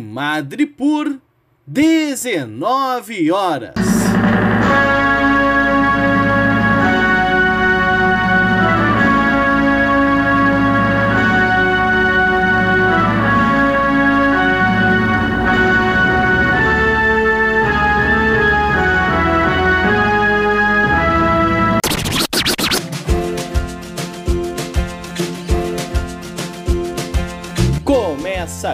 Madripoor, 19 horas.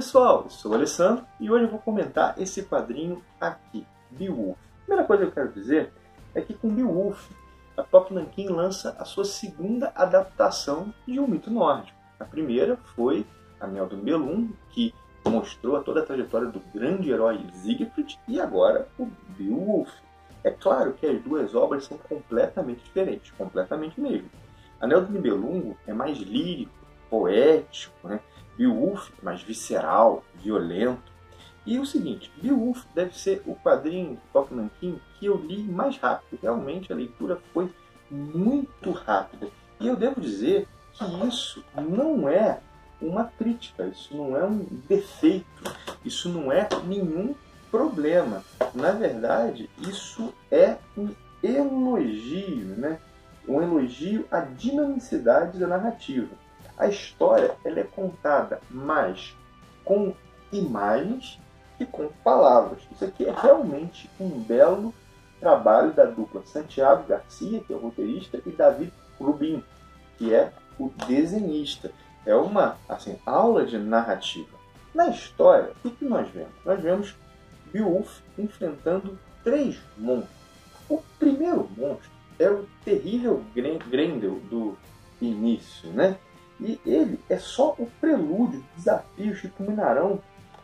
Pessoal, eu sou o Alessandro e hoje eu vou comentar esse quadrinho aqui, Beowulf. A primeira coisa que eu quero dizer é que com Beowulf, a Pop Nankin lança a sua segunda adaptação de um mito nórdico. A primeira foi a Mel do Belum, que mostrou toda a trajetória do grande herói Siegfried, e agora o Beowulf. É claro que as duas obras são completamente diferentes, completamente mesmo. Anel do Nibelungo é mais lírico, poético, né? Beowulf mais visceral, violento. E o seguinte, Beowulf deve ser o quadrinho Nankin que eu li mais rápido. Realmente a leitura foi muito rápida. E eu devo dizer que isso não é uma crítica, isso não é um defeito, isso não é nenhum problema. Na verdade, isso é um elogio, né? um elogio à dinamicidade da narrativa. A história ela é contada mais com imagens que com palavras. Isso aqui é realmente um belo trabalho da dupla Santiago Garcia, que é o roteirista, e David Rubin, que é o desenhista. É uma assim, aula de narrativa. Na história, o que nós vemos? Nós vemos Beowulf enfrentando três monstros. O primeiro monstro é o terrível Grendel do início, né? E ele é só o prelúdio de desafios que culminarão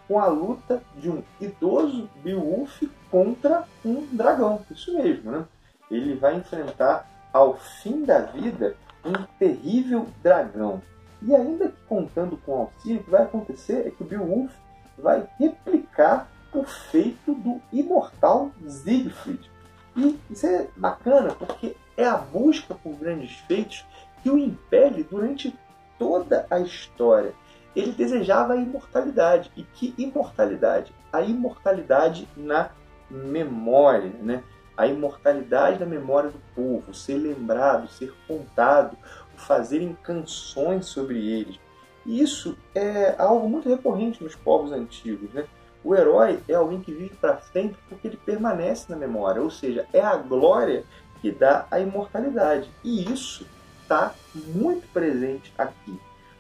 com a luta de um idoso Beowulf contra um dragão. Isso mesmo, né? Ele vai enfrentar ao fim da vida um terrível dragão. E ainda que contando com auxílio, o que vai acontecer é que o Beowulf vai replicar o feito do imortal Siegfried. E isso é bacana porque é a busca por grandes feitos que o impele durante toda a história. Ele desejava a imortalidade. E que imortalidade? A imortalidade na memória, né? A imortalidade da memória do povo, ser lembrado, ser contado, fazerem canções sobre eles. Isso é algo muito recorrente nos povos antigos, né? O herói é alguém que vive para sempre porque ele permanece na memória, ou seja, é a glória que dá a imortalidade. E isso está muito presente aqui.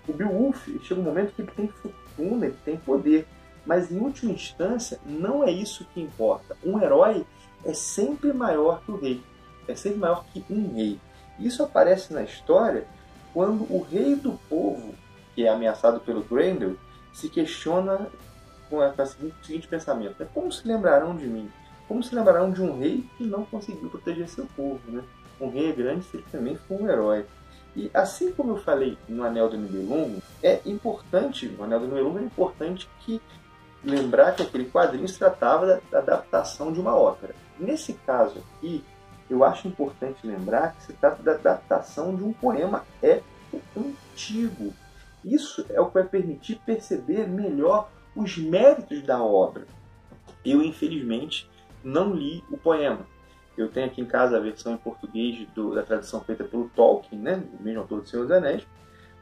O Beowulf chega um momento que ele tem fortuna, ele tem poder, mas em última instância não é isso que importa. Um herói é sempre maior que o rei, é sempre maior que um rei. Isso aparece na história quando o rei do povo, que é ameaçado pelo Grendel, se questiona com o seguinte pensamento: né? como se lembrarão de mim? Como se lembrarão de um rei que não conseguiu proteger seu povo? Né? Um rei é grande se ele também for um herói. E assim como eu falei no Anel do Nibelungo, é importante, Anel do Nibelungo é importante que lembrar que aquele quadrinho se tratava da, da adaptação de uma ópera. Nesse caso aqui, eu acho importante lembrar que se trata da adaptação de um poema épico antigo. Isso é o que vai permitir perceber melhor os méritos da obra. Eu, infelizmente, não li o poema, eu tenho aqui em casa a versão em português do, da tradução feita pelo Tolkien, né, o mesmo autor do Senhor dos Anéis.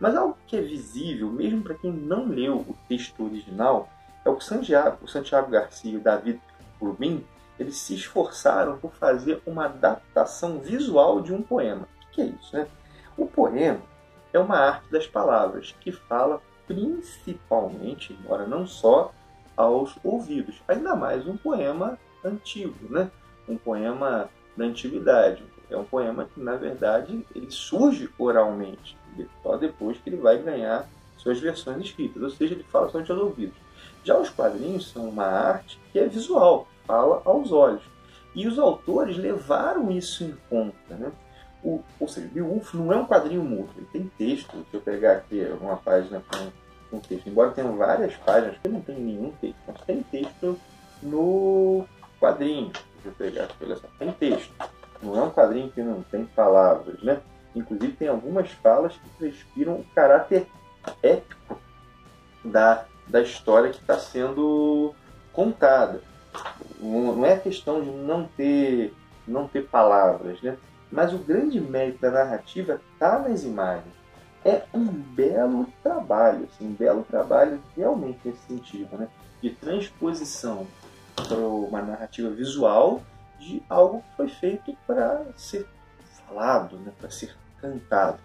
Mas algo que é visível, mesmo para quem não leu o texto original, é o que Santiago, o Santiago Garcia e o David Rubin eles se esforçaram por fazer uma adaptação visual de um poema. O que é isso? Né? O poema é uma arte das palavras que fala principalmente, embora não só, aos ouvidos. Ainda mais um poema antigo, né? Um poema da antiguidade. É um poema que, na verdade, ele surge oralmente, só depois que ele vai ganhar suas versões escritas, ou seja, ele fala somente aos ouvidos. Já os quadrinhos são uma arte que é visual, fala aos olhos. E os autores levaram isso em conta. Né? O, ou seja, Beowulf não é um quadrinho mudo, ele tem texto. Se eu pegar aqui uma página com, com texto, embora tenha várias páginas, que não tem nenhum texto, mas tem texto no quadrinho. Pegar olha só, tem texto. Não é um quadrinho que não tem palavras, né? Inclusive tem algumas falas que respiram o caráter épico da, da história que está sendo contada. Não é questão de não ter, não ter palavras, né? Mas o grande mérito da narrativa está nas imagens. É um belo trabalho, assim, um belo trabalho realmente nesse sentido, né? De transposição para uma narrativa visual de algo que foi feito para ser falado, né? para ser cantado.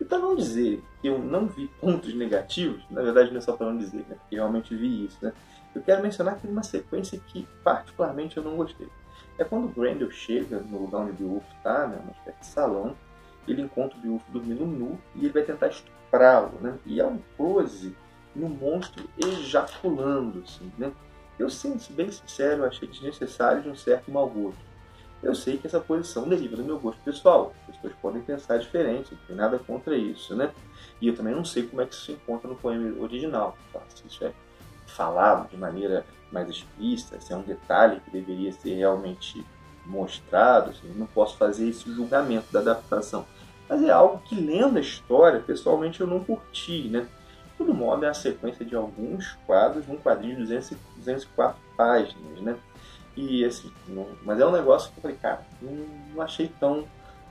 E para não dizer que eu não vi pontos negativos, na verdade não é só para não dizer, né? porque realmente vi isso, né? eu quero mencionar que uma sequência que particularmente eu não gostei. É quando o Grendel chega no lugar onde o Beowulf está, né, uma espécie de salão, ele encontra o Beowulf dormindo nu e ele vai tentar estuprá-lo, né? E é um close no monstro ejaculando, assim, né? Eu, sendo bem sincero, achei desnecessário de um certo mau gosto. Eu sei que essa posição deriva do meu gosto pessoal. As pessoas podem pensar diferente, não tem nada contra isso, né? E eu também não sei como é que isso se encontra no poema original. Tá? Se isso é falado de maneira mais explícita, se é um detalhe que deveria ser realmente mostrado, assim, não posso fazer esse julgamento da adaptação. Mas é algo que, lendo a história, pessoalmente eu não curti, né? De todo modo, é a sequência de alguns quadros num quadrinho de 200, 204 páginas, né? E assim, não, mas é um negócio que eu falei, cara, não, achei tão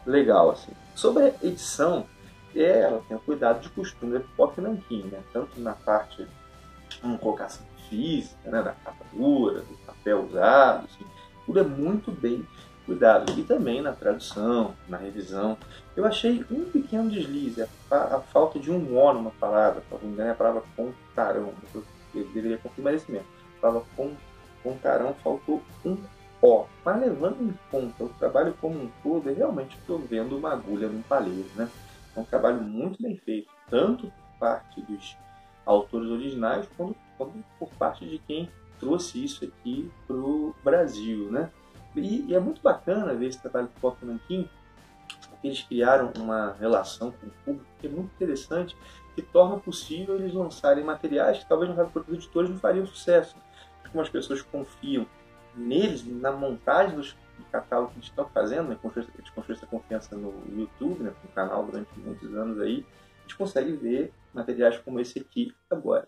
legal assim. Sobre a edição, é, ela tem o cuidado de costume do Pop Nankin, né? Tanto na parte uma colocação física, né, da capa dura, do papel usado, assim, tudo é muito bem cuidado. E também na tradução, na revisão. Eu achei um pequeno deslize, a, a falta de um O numa palavra, me engano, é a palavra contarão. Eu deveria confirmar esse mesmo. A palavra contarão faltou um O. Mas levando em conta o trabalho como um todo, eu realmente estou vendo uma agulha num palheiro. Né? É um trabalho muito bem feito, tanto por parte dos autores originais, quanto, quanto por parte de quem trouxe isso aqui para o Brasil, né? E, e, é muito bacana ver esse trabalho do Pop Nankin, porque eles criaram uma relação com o público que é muito interessante, que torna possível eles lançarem materiais que talvez no caso dos editores não fariam sucesso. Como as pessoas confiam neles, na montagem dos catálogos que eles estão fazendo, né? eles construíram essa confiança no YouTube, né? no canal durante muitos anos aí, a gente consegue ver materiais como esse aqui agora.